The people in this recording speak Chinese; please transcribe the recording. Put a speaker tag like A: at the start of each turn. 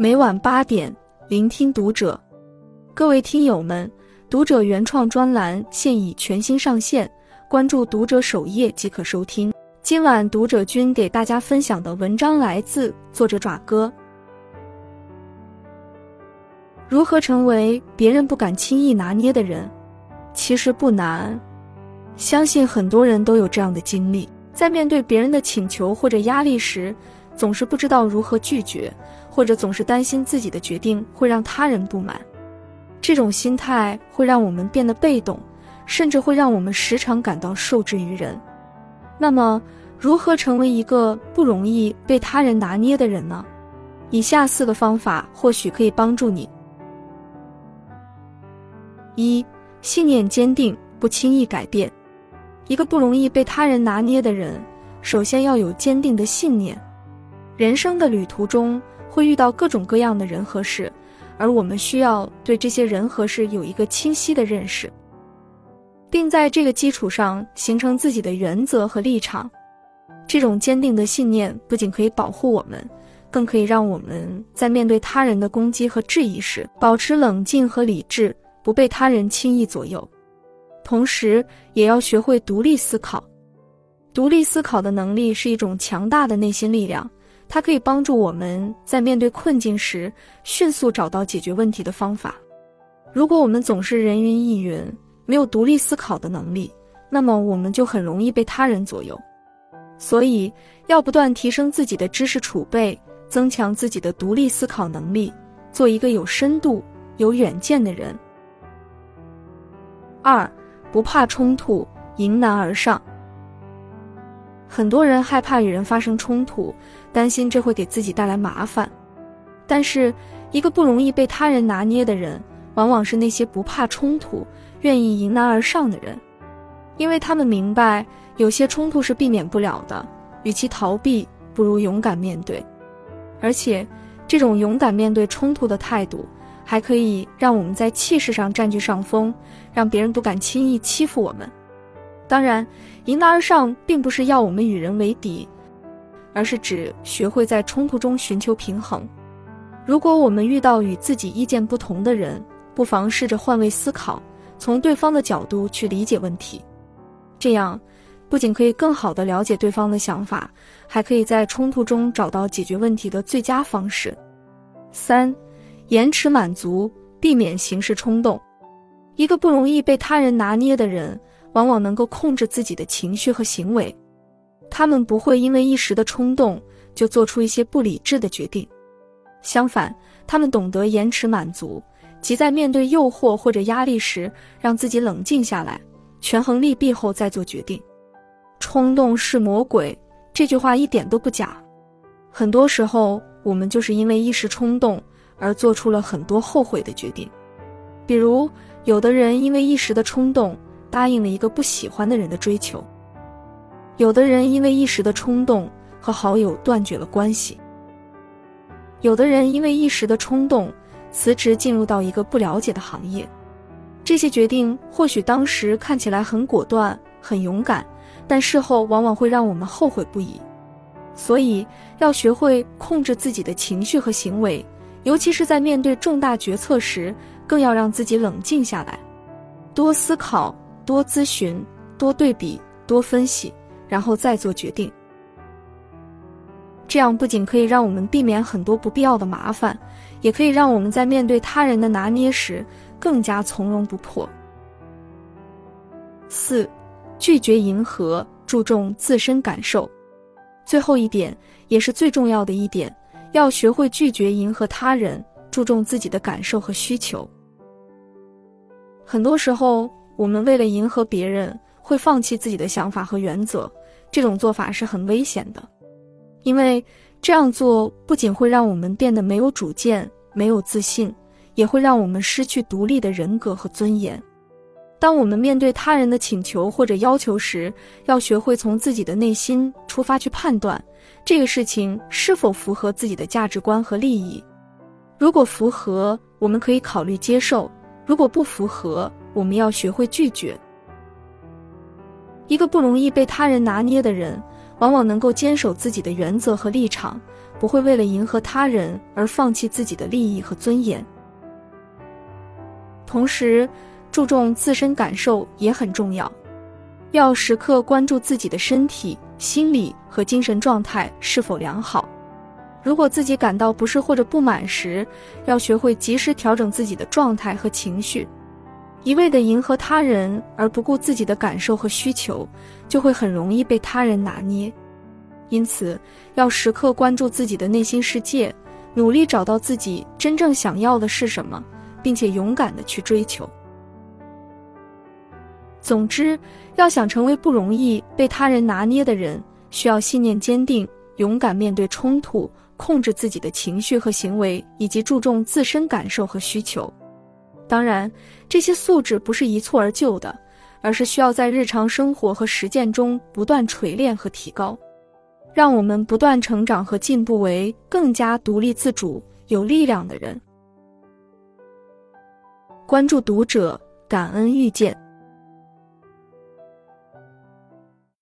A: 每晚八点，聆听读者。各位听友们，读者原创专栏现已全新上线，关注读者首页即可收听。今晚读者君给大家分享的文章来自作者爪哥。如何成为别人不敢轻易拿捏的人？其实不难，相信很多人都有这样的经历，在面对别人的请求或者压力时。总是不知道如何拒绝，或者总是担心自己的决定会让他人不满，这种心态会让我们变得被动，甚至会让我们时常感到受制于人。那么，如何成为一个不容易被他人拿捏的人呢？以下四个方法或许可以帮助你：一、信念坚定，不轻易改变。一个不容易被他人拿捏的人，首先要有坚定的信念。人生的旅途中会遇到各种各样的人和事，而我们需要对这些人和事有一个清晰的认识，并在这个基础上形成自己的原则和立场。这种坚定的信念不仅可以保护我们，更可以让我们在面对他人的攻击和质疑时保持冷静和理智，不被他人轻易左右。同时，也要学会独立思考。独立思考的能力是一种强大的内心力量。它可以帮助我们在面对困境时迅速找到解决问题的方法。如果我们总是人云亦云，没有独立思考的能力，那么我们就很容易被他人左右。所以，要不断提升自己的知识储备，增强自己的独立思考能力，做一个有深度、有远见的人。二，不怕冲突，迎难而上。很多人害怕与人发生冲突，担心这会给自己带来麻烦。但是，一个不容易被他人拿捏的人，往往是那些不怕冲突、愿意迎难而上的人，因为他们明白有些冲突是避免不了的，与其逃避，不如勇敢面对。而且，这种勇敢面对冲突的态度，还可以让我们在气势上占据上风，让别人不敢轻易欺负我们。当然，迎难而上并不是要我们与人为敌，而是指学会在冲突中寻求平衡。如果我们遇到与自己意见不同的人，不妨试着换位思考，从对方的角度去理解问题。这样，不仅可以更好地了解对方的想法，还可以在冲突中找到解决问题的最佳方式。三，延迟满足，避免行事冲动。一个不容易被他人拿捏的人。往往能够控制自己的情绪和行为，他们不会因为一时的冲动就做出一些不理智的决定。相反，他们懂得延迟满足，即在面对诱惑或者压力时，让自己冷静下来，权衡利弊后再做决定。冲动是魔鬼，这句话一点都不假。很多时候，我们就是因为一时冲动而做出了很多后悔的决定。比如，有的人因为一时的冲动。答应了一个不喜欢的人的追求。有的人因为一时的冲动和好友断绝了关系。有的人因为一时的冲动辞职进入到一个不了解的行业。这些决定或许当时看起来很果断、很勇敢，但事后往往会让我们后悔不已。所以要学会控制自己的情绪和行为，尤其是在面对重大决策时，更要让自己冷静下来，多思考。多咨询，多对比，多分析，然后再做决定。这样不仅可以让我们避免很多不必要的麻烦，也可以让我们在面对他人的拿捏时更加从容不迫。四，拒绝迎合，注重自身感受。最后一点也是最重要的一点，要学会拒绝迎合他人，注重自己的感受和需求。很多时候。我们为了迎合别人，会放弃自己的想法和原则，这种做法是很危险的，因为这样做不仅会让我们变得没有主见、没有自信，也会让我们失去独立的人格和尊严。当我们面对他人的请求或者要求时，要学会从自己的内心出发去判断这个事情是否符合自己的价值观和利益。如果符合，我们可以考虑接受；如果不符合，我们要学会拒绝。一个不容易被他人拿捏的人，往往能够坚守自己的原则和立场，不会为了迎合他人而放弃自己的利益和尊严。同时，注重自身感受也很重要，要时刻关注自己的身体、心理和精神状态是否良好。如果自己感到不适或者不满时，要学会及时调整自己的状态和情绪。一味的迎合他人而不顾自己的感受和需求，就会很容易被他人拿捏。因此，要时刻关注自己的内心世界，努力找到自己真正想要的是什么，并且勇敢的去追求。总之，要想成为不容易被他人拿捏的人，需要信念坚定，勇敢面对冲突，控制自己的情绪和行为，以及注重自身感受和需求。当然，这些素质不是一蹴而就的，而是需要在日常生活和实践中不断锤炼和提高，让我们不断成长和进步为更加独立自主、有力量的人。关注读者，感恩遇见。